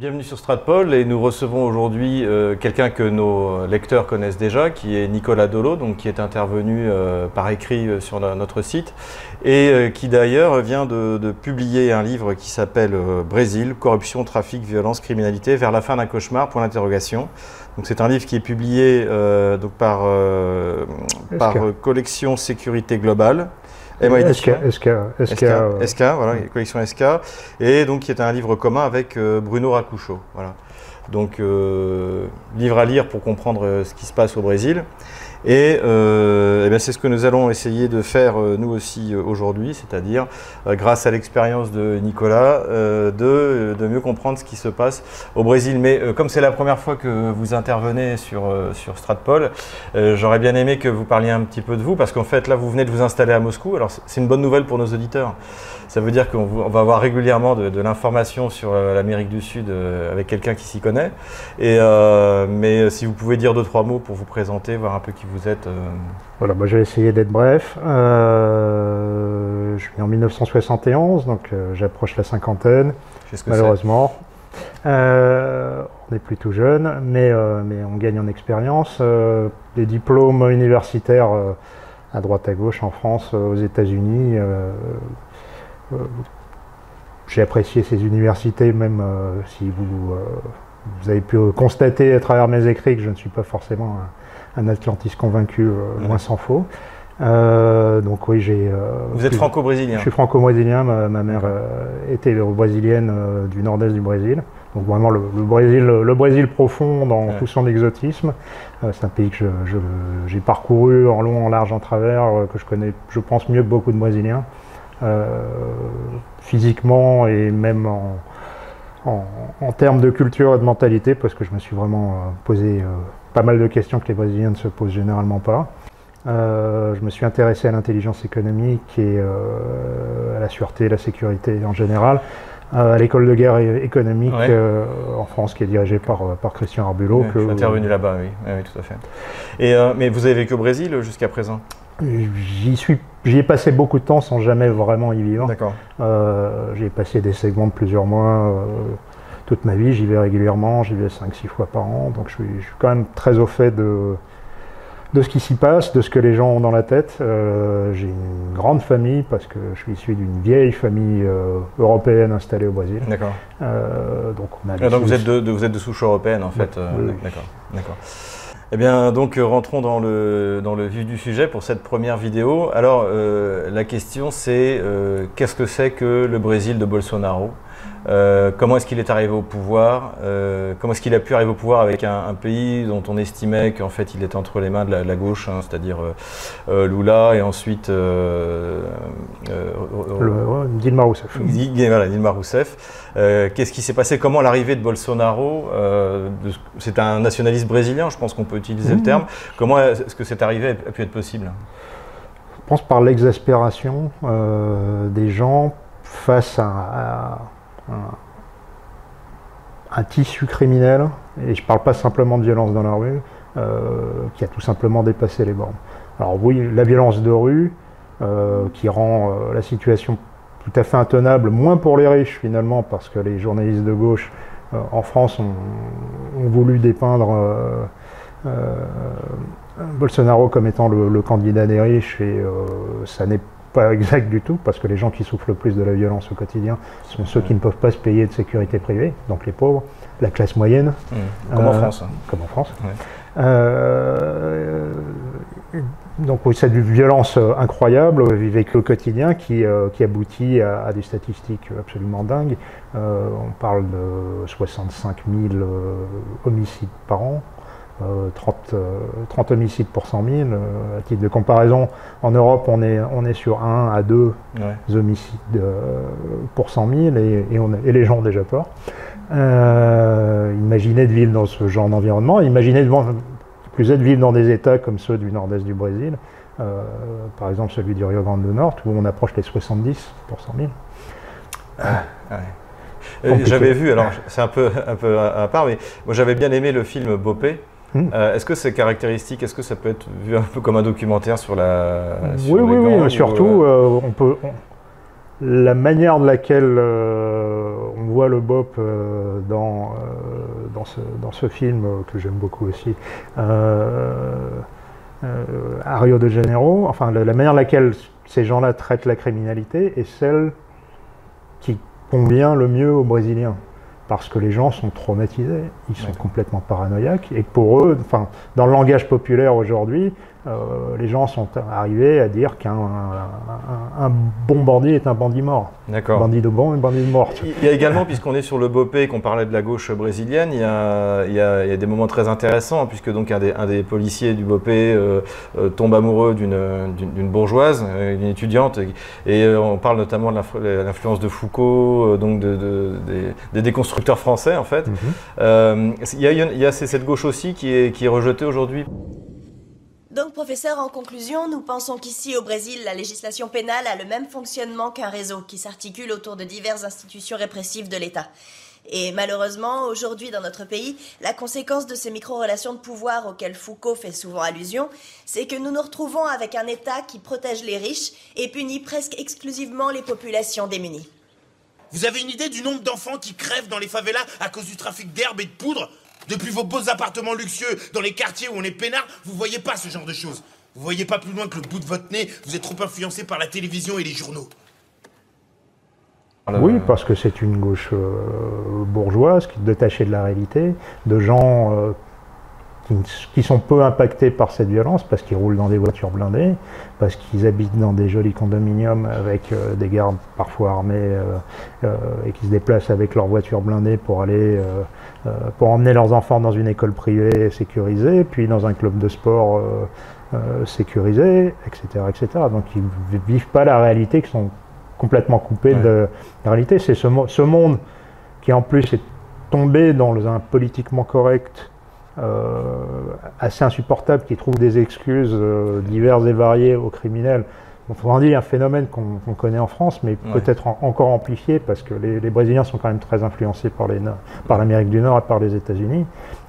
Bienvenue sur Stratpol et nous recevons aujourd'hui euh, quelqu'un que nos lecteurs connaissent déjà, qui est Nicolas Dolo, donc qui est intervenu euh, par écrit euh, sur la- notre site et qui d'ailleurs vient de, de publier un livre qui s'appelle Brésil, corruption, trafic, violence, criminalité, vers la fin d'un cauchemar, point d'interrogation. Donc c'est un livre qui est publié donc par, Collection Sécurité Globale. SK, SK, SK, SK, euh, SK, voilà, collection SK, et donc qui est un livre commun avec euh, Bruno Racucho. Voilà. Donc, euh, livre à lire pour comprendre euh, ce qui se passe au Brésil. Et, euh, eh bien, c'est ce que nous allons essayer de faire euh, nous aussi euh, aujourd'hui, c'est-à-dire, euh, grâce à l'expérience de Nicolas, de, de mieux comprendre ce qui se passe au Brésil. Mais comme c'est la première fois que vous intervenez sur, sur Stratpol, j'aurais bien aimé que vous parliez un petit peu de vous, parce qu'en fait, là, vous venez de vous installer à Moscou. Alors, c'est- une bonne nouvelle pour nos auditeurs. Ça veut dire qu'on va avoir régulièrement de, l'information sur l'Amérique du Sud avec quelqu'un qui s'y connaît. Et, mais si vous pouvez dire deux, trois mots pour vous présenter, voir un peu qui vous êtes. euh, Voilà, moi je vais essayer d'être bref. Euh, je suis en 1971, donc euh, j'approche la cinquantaine, ce que malheureusement. Euh, on est plutôt jeune, mais, euh, mais on gagne en expérience. Euh, des diplômes universitaires à droite à gauche en France, aux États-Unis. J'ai apprécié ces universités, même si vous, vous avez pu constater à travers mes écrits que je ne suis pas forcément un, un atlantiste convaincu, euh, loin s'en faut. Euh, donc oui, j'ai. euh, Vous êtes franco-brésilien. je suis franco-brésilien, ma, ma mère euh, était brésilienne euh, du nord-est du Brésil. Donc vraiment le, le Brésil, le Brésil profond dans Ouais. tout son exotisme. Euh, c'est un pays que j'ai parcouru en long, en large, en travers, euh, que je connais, je pense, mieux que beaucoup de Brésiliens. Euh, physiquement et même en, en, en termes de culture et de mentalité, parce que je me suis vraiment posé pas mal de questions que les Brésiliens ne se posent généralement pas. Euh, je me suis intéressé à l'intelligence économique et euh, à la sûreté et la sécurité en général. Euh, à l'école de guerre économique Ouais. en France, qui est dirigée par, par Christian Arbulot. Ouais, que- je suis intervenu là-bas, oui. Oui, oui, tout à fait. Et, mais vous avez vécu au Brésil jusqu'à présent? J'y suis, j'y ai passé beaucoup de temps sans jamais vraiment y vivre. D'accord. Euh, J'ai passé des segments de plusieurs mois toute ma vie. J'y vais régulièrement, j'y vais 5-6 fois par an. Donc je suis, je suis quand même très au fait de, de ce qui s'y passe, de ce que les gens ont dans la tête. Euh, J'ai une grande famille parce que je suis issu d'une vieille famille euh, européenne installée au Brésil. D'accord. Euh, donc on a Ah, donc vous êtes, de, de- vous êtes de souche européenne en fait. Oui. D'accord. D'accord. Eh bien, donc rentrons dans le, dans le vif du sujet pour cette première vidéo. Alors, la question c'est qu'est-ce que c'est que le Brésil de Bolsonaro? Euh, Comment est-ce qu'il est arrivé au pouvoir Euh, Comment est-ce qu'il a pu arriver au pouvoir avec un, un pays dont on estimait qu'en fait il était entre les mains de la, de la gauche, hein, c'est-à-dire euh, Lula et ensuite Le, Dilma Rousseff. Voilà, Dilma Rousseff. Qu'est-ce qui s'est passé? Comment l'arrivée de Bolsonaro, c'est un nationaliste brésilien, je pense qu'on peut utiliser le Mhm. terme. Comment est-ce que cette arrivée a pu être possible? Je pense par l'exaspération des gens face à, à un, tissu criminel, et je ne parle pas simplement de violence dans la rue, euh, qui a tout simplement dépassé les bornes. Alors oui, la violence de rue, euh, qui rend euh, la situation tout à fait intenable, moins pour les riches finalement, parce que les journalistes de gauche en France ont, voulu dépeindre Bolsonaro comme étant le, le candidat des riches, et ça n'est pas exact du tout, parce que les gens qui souffrent le plus de la violence au quotidien sont ceux qui ne peuvent pas se payer de sécurité privée, donc les pauvres, la classe moyenne, Hmm. Comme en Euh, France. comme en France. Euh, donc oui, c'est une violence euh, incroyable euh, vécue au quotidien qui, euh, qui aboutit à, à des statistiques absolument dingues. Euh, on parle de 65 000 euh, homicides par an. Euh, 30, euh, 30 homicides pour 100 000. Euh, à titre de comparaison, en Europe, on est, on est sur 1 à 2 Ouais. homicides euh, pour 100 000 et, et on et les gens ont déjà peur. Euh, imaginez de vivre dans ce genre d'environnement, imaginez de vivre- plus est de vivre dans des États comme ceux du nord-est du Brésil, euh, par exemple celui du Rio Grande do Norte, où on approche les 70 pour 100 000. Ouais. Euh, Compliqué. J'avais vu, alors c'est un peu, un peu à, à part, mais moi j'avais bien aimé le film Bopé. Hmm. Euh, est-ce que c'est caractéristique? Est-ce que ça peut être vu un peu comme un documentaire sur la. sur oui, les oui, gangs, oui, ou, surtout, euh, euh, on peut. on- la manière de laquelle on voit le BOP dans, dans, ce, dans, ce, film, que j'aime beaucoup aussi, à Rio de Janeiro, enfin la, manière de laquelle ces gens-là traitent la criminalité est celle qui convient le mieux aux Brésiliens parce que les gens sont traumatisés, ils sont complètement paranoïaques, et pour eux, enfin, dans le langage populaire aujourd'hui, euh, les gens sont arrivés à dire qu'un un, bon bandit est un bandit mort. D'accord. Bandit de bon et bandit de mort. Il y a également, puisqu'on est sur le Bopé, qu'on parlait de la gauche brésilienne, il y a, il y a, des moments très intéressants, puisque donc un des, un des policiers du Bopé euh, euh, tombe amoureux d'une bourgeoise, une étudiante, et, on parle notamment de l'influence de Foucault, donc de, des, déconstructeurs français en fait. Mhm. il y a, il y a cette gauche aussi qui est, qui est rejetée aujourd'hui? Donc, professeur, en conclusion, nous pensons qu'ici au Brésil, la législation pénale a le même fonctionnement qu'un réseau qui s'articule autour de diverses institutions répressives de l'État. Et malheureusement, aujourd'hui dans notre pays, la conséquence de ces micro-relations de pouvoir auxquelles Foucault fait souvent allusion, c'est que nous nous retrouvons avec un État qui protège les riches et punit presque exclusivement les populations démunies. Vous avez une idée du nombre d'enfants qui crèvent dans les favelas à cause du trafic d'herbe et de poudre? Depuis vos beaux appartements luxueux dans les quartiers où on est peinard, vous voyez pas ce genre de choses. Vous voyez pas plus loin que le bout de votre nez, vous êtes trop influencé par la télévision et les journaux. Oui, parce que c'est une gauche euh, bourgeoise qui est détachée de la réalité, de gens euh, qui, sont peu impactés par cette violence parce qu'ils roulent dans des voitures blindées, parce qu'ils habitent dans des jolis condominiums avec euh, des gardes parfois armés euh, euh, et qui se déplacent avec leurs voitures blindées pour aller pour emmener leurs enfants dans une école privée sécurisée, puis dans un club de sport sécurisé, etc., etc. Donc ils vivent pas la réalité, qui sont complètement coupés de la réalité. C'est ce, ce monde qui en plus est tombé dans un politiquement correct assez insupportable qui trouve des excuses euh, diverses et variées aux criminels. On dire un phénomène qu'on connaît en France, mais peut-être encore amplifié parce que les, Brésiliens sont quand même très influencés par l'Amérique du Nord et par les États-Unis,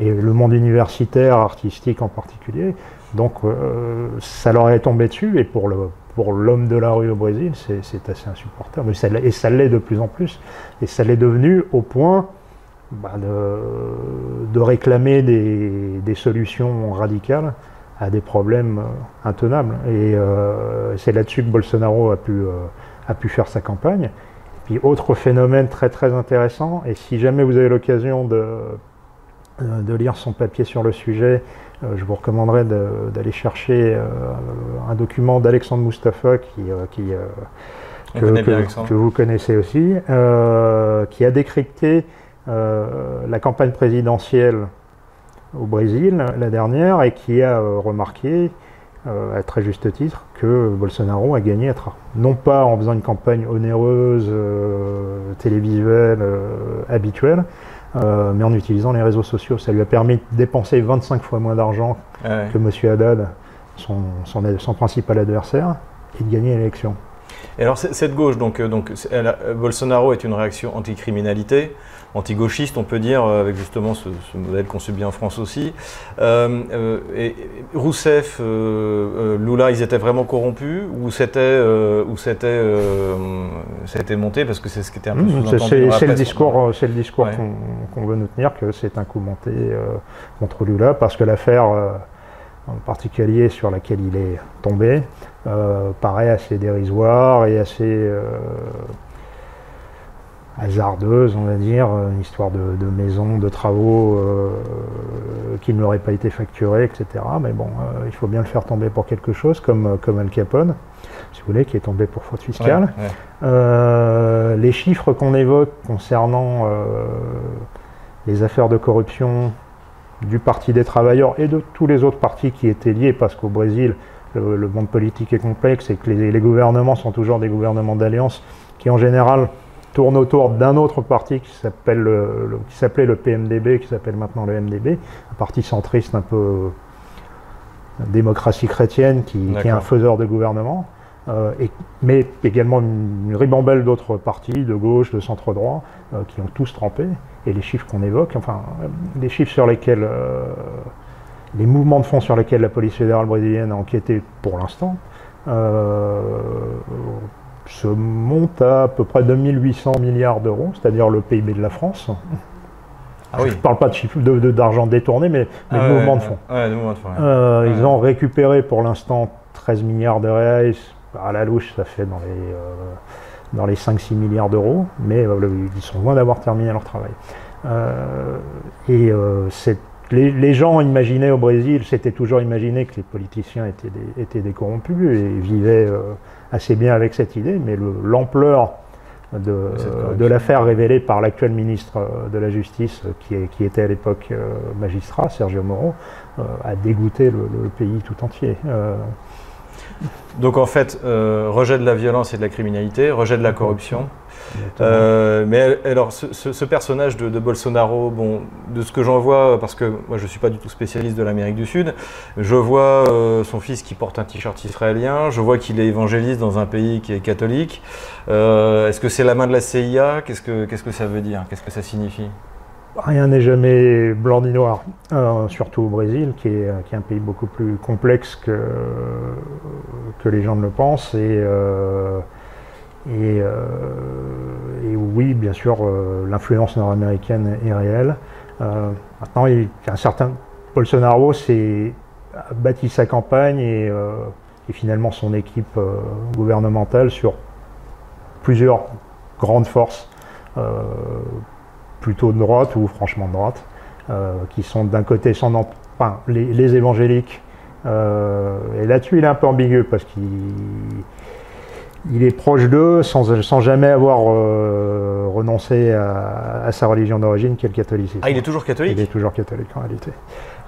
et le monde universitaire, artistique en particulier. Donc euh, ça leur est tombé dessus, et pour le pour l'homme de la rue au Brésil, c'est assez insupportable. et ça l'est de plus en plus. Et ça l'est devenu au point bah, de, réclamer des, solutions radicales à des problèmes euh, intenables. Et euh, c'est là-dessus que Bolsonaro a pu, euh, a pu faire sa campagne. puis autre phénomène très très intéressant, et si jamais vous avez l'occasion de, de lire son papier sur le sujet, je vous recommanderais d'aller chercher un document d'Alexandre Mustafa qui, qui que, que, vous connaissez aussi, qui a décrypté la campagne présidentielle au Brésil, la dernière, et qui a euh, remarqué, euh, à très juste titre, que Bolsonaro a gagné à non pas en faisant une campagne onéreuse, télévisuelle, habituelle, mais en utilisant les réseaux sociaux. Ça lui a permis de dépenser 25 fois moins d'argent ah que M. Haddad, son, son, principal adversaire, et de gagner l'élection. Et alors cette gauche, donc, donc Bolsonaro est une réaction anticriminalité anti-gauchiste, on peut dire, euh, avec justement ce, modèle qu'on subit en France aussi. Euh, euh, et Rousseff, Lula, ils étaient vraiment corrompus ou c'était ou c'était monté parce que c'est ce qui était un peu mmh, sous-entendu C'est le discours, c'est le discours qu'on veut nous tenir que c'est un coup monté contre Lula parce que l'affaire en particulier sur laquelle il est tombé, paraît assez dérisoire et assez hasardeuse, on va dire, une histoire de, maison, de travaux euh, qui ne l'auraient pas été facturés, etc. Mais bon, euh, il faut bien le faire tomber pour quelque chose, comme, comme Al Capone, si vous voulez, qui est tombé pour faute fiscale. Euh, les chiffres qu'on évoque concernant les affaires de corruption du Parti des travailleurs et de tous les autres partis qui étaient liés, parce qu'au Brésil, le, monde politique est complexe et que les, les gouvernements sont toujours des gouvernements d'alliance qui, en général, tourne autour d'un autre parti qui s'appelle le, qui s'appelait le PMDB, qui s'appelle maintenant le MDB, un parti centriste un peu euh, démocratie chrétienne qui, est un faiseur de gouvernement, euh, et, mais également une, ribambelle d'autres partis de gauche, de centre droit, euh, qui ont tous trempé. Et les chiffres qu'on évoque, enfin, les chiffres sur lesquels, les mouvements de fond sur lesquels la police fédérale brésilienne a enquêté pour l'instant, se monte à à peu près 2800 milliards d'euros, c'est-à-dire le PIB de la France. Ah oui. Je ne parle pas de chiffre de- de- d'argent détourné, mais, mais Ah de ouais, mouvement de ouais, fonds. Ouais, de mouvement de fonds. ouais. Euh, Ils ont récupéré pour l'instant 13 milliards de reais. À la louche, ça fait dans les, euh, dans les 5-6 milliards d'euros, mais euh, ils sont loin d'avoir terminé leur travail. Et c'est- les, les gens imaginaient au Brésil, s'étaient toujours imaginé que les politiciens étaient des, étaient des corrompus et vivaient euh, assez bien avec cette idée, mais le- l'ampleur de, l'affaire révélée par l'actuel ministre euh, de la Justice, euh, qui, est- qui était à l'époque magistrat, Sergio Moro, a dégoûté le, le pays tout entier. Euh, Donc en fait, euh, rejet de la violence et de la criminalité, rejet de la corruption. Euh, mais alors, ce, ce- ce personnage de, de Bolsonaro, bon, de ce que j'en vois, parce que moi je ne suis pas du tout spécialiste de l'Amérique du Sud, je vois euh, son fils qui porte un t-shirt israélien, je vois qu'il est évangéliste dans un pays qui est catholique. Euh, Est-ce que c'est la main de la CIA Qu'est-ce que qu'est-ce que ça veut dire? Qu'est-ce que ça signifie? Rien n'est jamais blanc ni noir, euh, surtout au Brésil, qui est, un pays beaucoup plus complexe que, les gens ne le pensent. Et, euh, euh, oui, bien sûr, euh, l'influence nord-américaine est réelle. Maintenant, un certain Bolsonaro a bâti sa campagne et, finalement son équipe gouvernementale sur plusieurs grandes forces. Plutôt de droite ou franchement de droite, euh, qui sont d'un côté son em- enfin, les, les évangéliques. euh, et là-dessus, il est un peu ambigu parce qu'il il est proche d'eux sans, sans jamais avoir euh, renoncé à, à sa religion d'origine, qui est le catholicisme. Ah, il est toujours catholique? Il est toujours catholique en réalité.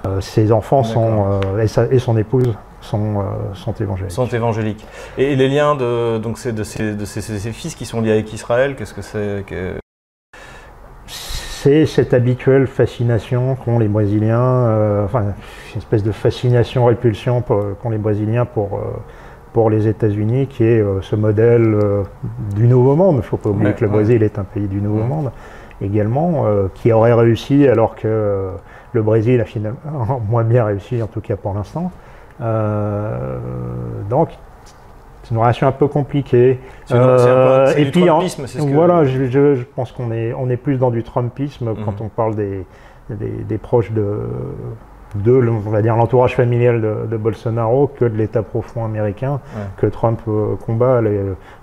Euh, ses enfants sont, euh, et, sa- et son épouse sont, euh, sont évangéliques. sont évangéliques. Et, et les liens de donc de ces de ces, ces- ces fils qui sont liés avec Israël, qu'est-ce que c'est? Que... C'est cette habituelle fascination qu'ont les Brésiliens, euh, enfin une espèce de fascination-répulsion qu'ont les Brésiliens pour, euh, pour les États-Unis, qui est euh, ce modèle euh, du Nouveau Monde. Il ne faut pas oublier Ouais, que le ouais. Brésil est un pays du Nouveau Ouais. Monde également, qui aurait réussi alors que le Brésil a finalement moins bien réussi, en tout cas pour l'instant. Donc, c'est une relation un peu compliquée. Euh, et du puis, en- Trumpisme, c'est ce que- voilà, je, je- je pense qu'on est, on est plus dans du Trumpisme Mhm. quand on parle des, des, des proches de, de, on va dire, l'entourage familial de, de Bolsonaro que de l'État profond américain Ouais. que Trump euh, combat. Les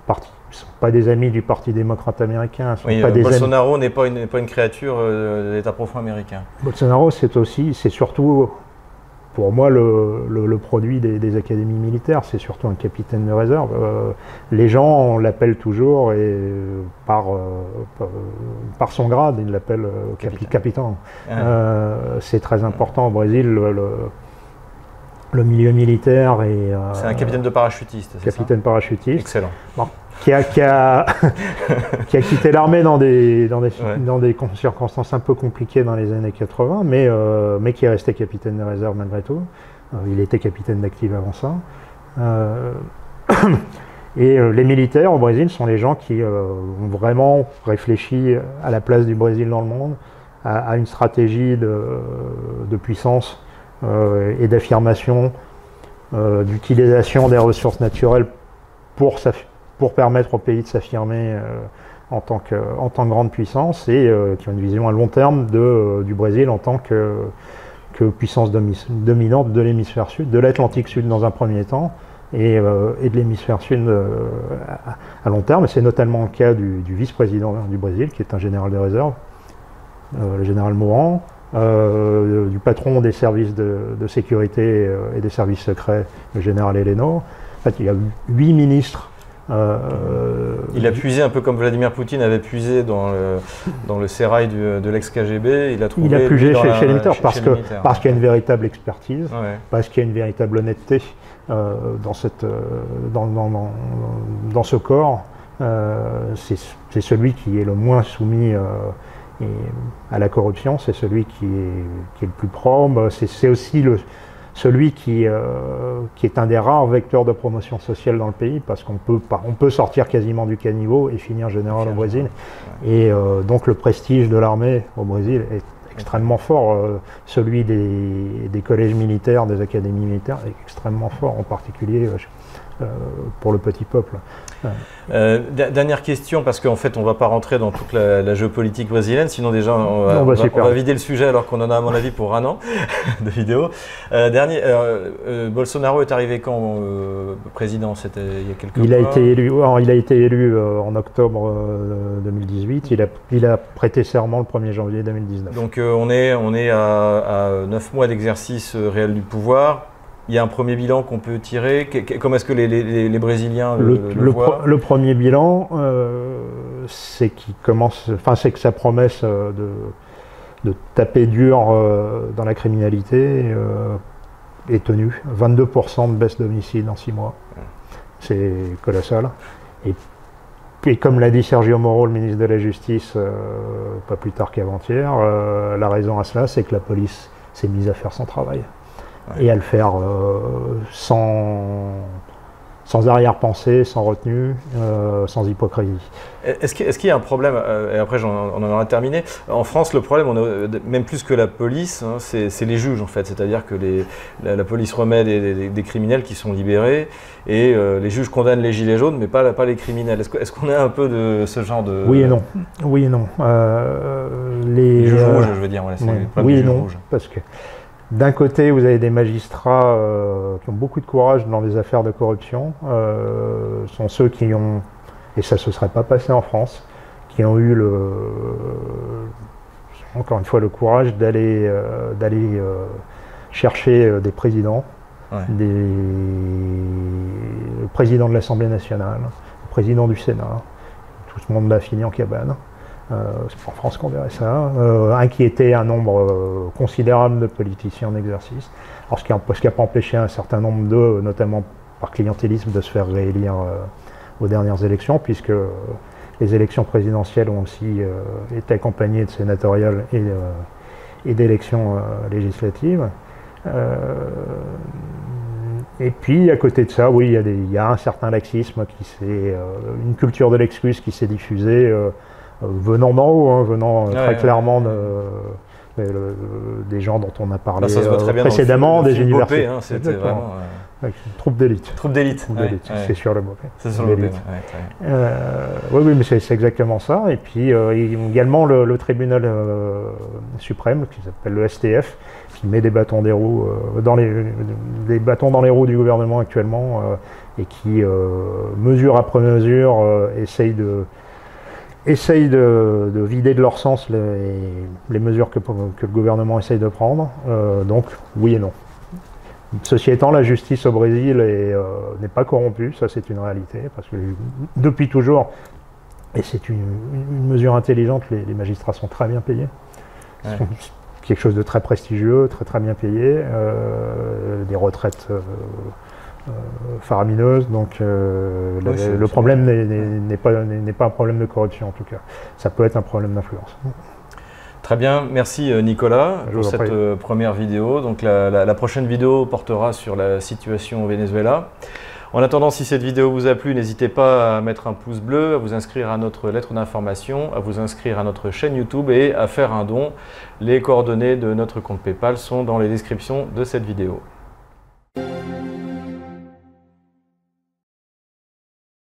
partis ne sont pas des amis du Parti démocrate américain, ne sont Oui, pas euh, des. Bolsonaro n'est pas une, n'est pas une créature euh, de l'État profond américain. Bolsonaro, c'est aussi, c'est surtout, pour moi, le, le- le produit des, des académies militaires. C'est surtout un capitaine de réserve. Euh, les gens l'appellent toujours, et euh, par, euh, par, par son grade, ils l'appellent capi- Capitaine. Euh, c'est très important au Brésil, le, milieu militaire et c'est un capitaine de parachutiste, c'est capitaine ça parachutiste Excellent. Qui a, qui a, qui a quitté l'armée dans des, dans, des, Ouais. dans des con- circonstances un peu compliquées dans les années 80, mais, euh, mais qui est resté capitaine de réserve malgré tout. Euh, il était capitaine d'active avant ça. Euh, et les militaires au Brésil sont les gens qui ont vraiment réfléchi à la place du Brésil dans le monde, à, à une stratégie de, de puissance et d'affirmation, d'utilisation des ressources naturelles pour, s'aff- pour permettre au pays de s'affirmer euh, en, tant que, en tant grande puissance et euh, qui ont une vision à long terme de, euh, du Brésil en tant que, que puissance domi- dominante de l'hémisphère sud, de l'Atlantique sud dans un premier temps et, et de l'hémisphère sud à, long terme. C'est notamment le cas du, vice-président du Brésil qui est un général de réserve, euh, le général Moran, euh, du patron des services de, sécurité et des services secrets, le général Heleno. En fait, il y a huit ministres. Euh, Il a puisé un peu comme Vladimir Poutine avait puisé dans le, dans le sérail du- de l'ex-KGB. Il a trouvé. il a dans chez, la- chez les militaires chez- parce parce ouais. qu'il y a une véritable expertise, Ouais. parce qu'il y a une véritable honnêteté euh, dans cette euh, dans, dans, dans, ce corps. Euh, c'est celui qui est le moins soumis euh, à la corruption, c'est celui qui est, qui est le plus probe, c'est aussi le, celui qui, euh, qui est un des rares vecteurs de promotion sociale dans le pays, parce qu'on peut, on peut sortir quasiment du caniveau et finir général au Brésil. Et euh, donc le prestige de l'armée au Brésil est extrêmement fort. Euh, celui des, des collèges militaires, des académies militaires est extrêmement fort, en particulier pour le petit peuple. Euh, dernière question, parce qu'en fait, on ne va pas rentrer dans toute la, géopolitique brésilienne, sinon déjà, on va, bah, on va, vider le sujet alors qu'on en a, à mon avis, pour un an de vidéo. Euh, dernier, euh, Bolsonaro est arrivé quand président? C'était il y a quelques il mois a été élu, Il a été élu en octobre 2018. Il a, il a prêté serment le 1er janvier 2019. Donc on est, on est à, à 9 mois d'exercice réel du pouvoir il y a un premier bilan qu'on peut tirer Comment est-ce que les, Brésiliens le, le, voient le, premier bilan, euh, c'est commence, enfin c'est que sa promesse euh, de, de taper dur euh, dans la criminalité est tenue. 22% de baisse d'homicide en 6 mois. C'est colossal. Et, et comme l'a dit Sergio Moro, le ministre de la Justice, pas plus tard qu'avant-hier, la raison à cela, c'est que la police s'est mise à faire son travail et à le faire euh, sans, sans arrière-pensée, sans retenue, euh, sans hypocrisie. Est-ce qu'il y a un problème, euh, et après on en aura terminé, en France le problème, on a, même plus que la police, hein, c'est les juges en fait, c'est-à-dire que les, la, police remet des, criminels qui sont libérés et les juges condamnent les gilets jaunes mais pas, pas les criminels. Est-ce qu'on est a un peu de ce genre de... Oui et non, oui et non. les, juges rouges je veux dire, oui et non, parce que d'un côté, vous avez des magistrats euh, qui ont beaucoup de courage dans les affaires de corruption. Euh, sont ceux qui ont, et ça ne se serait pas passé en France, qui ont eu le, encore une fois le courage d'aller euh, d'aller chercher des présidents, des, le président de l'Assemblée nationale, le président du Sénat. Tout ce monde l'a fini en cabane. Euh, c'est pas en France qu'on verrait ça, euh, inquiéter un nombre euh, considérable de politiciens en exercice. Alors, ce qui n'a pas empêché un certain nombre d'eux, notamment par clientélisme, de se faire réélire aux dernières élections, puisque les élections présidentielles ont aussi été accompagnées de sénatoriales et, d'élections législatives. et puis, à côté de ça, oui, il y, a un certain laxisme, qui une culture de l'excuse qui s'est diffusée venant d'en haut, hein, venant euh, très clairement de, des gens dont on a parlé euh, précédemment, des universités. Hein, c'était vraiment. troupe d'élite. Troupe d'élite. c'est sur le mot. C'est sur le mot. oui, oui, mais c'est exactement ça. Et puis également le, tribunal suprême, qui s'appelle le STF, qui met des bâtons des roues dans les des bâtons dans les roues du gouvernement actuellement et qui mesure après mesure essaye de essayent de, vider de leur sens les, mesures que, le gouvernement essaye de prendre. Euh, donc, oui et non. Ceci étant, la justice au Brésil euh, n'est pas corrompue, ça c'est une réalité, parce que depuis toujours, et c'est une, mesure intelligente, les, magistrats sont très bien payés. quelque chose de très prestigieux, très très bien payé, euh, des retraites faramineuse. Donc euh, le, problème n'est pas, pas un problème de corruption en tout cas. Ça peut être un problème d'influence. Très bien, merci euh, Nicolas pour cette première vidéo. Donc la, prochaine vidéo portera sur la situation au Venezuela. En attendant, si cette vidéo vous a plu, n'hésitez pas à mettre un pouce bleu, à vous inscrire à notre lettre d'information, à vous inscrire à notre chaîne YouTube et à faire un don. Les coordonnées de notre compte PayPal sont dans les descriptions de cette vidéo.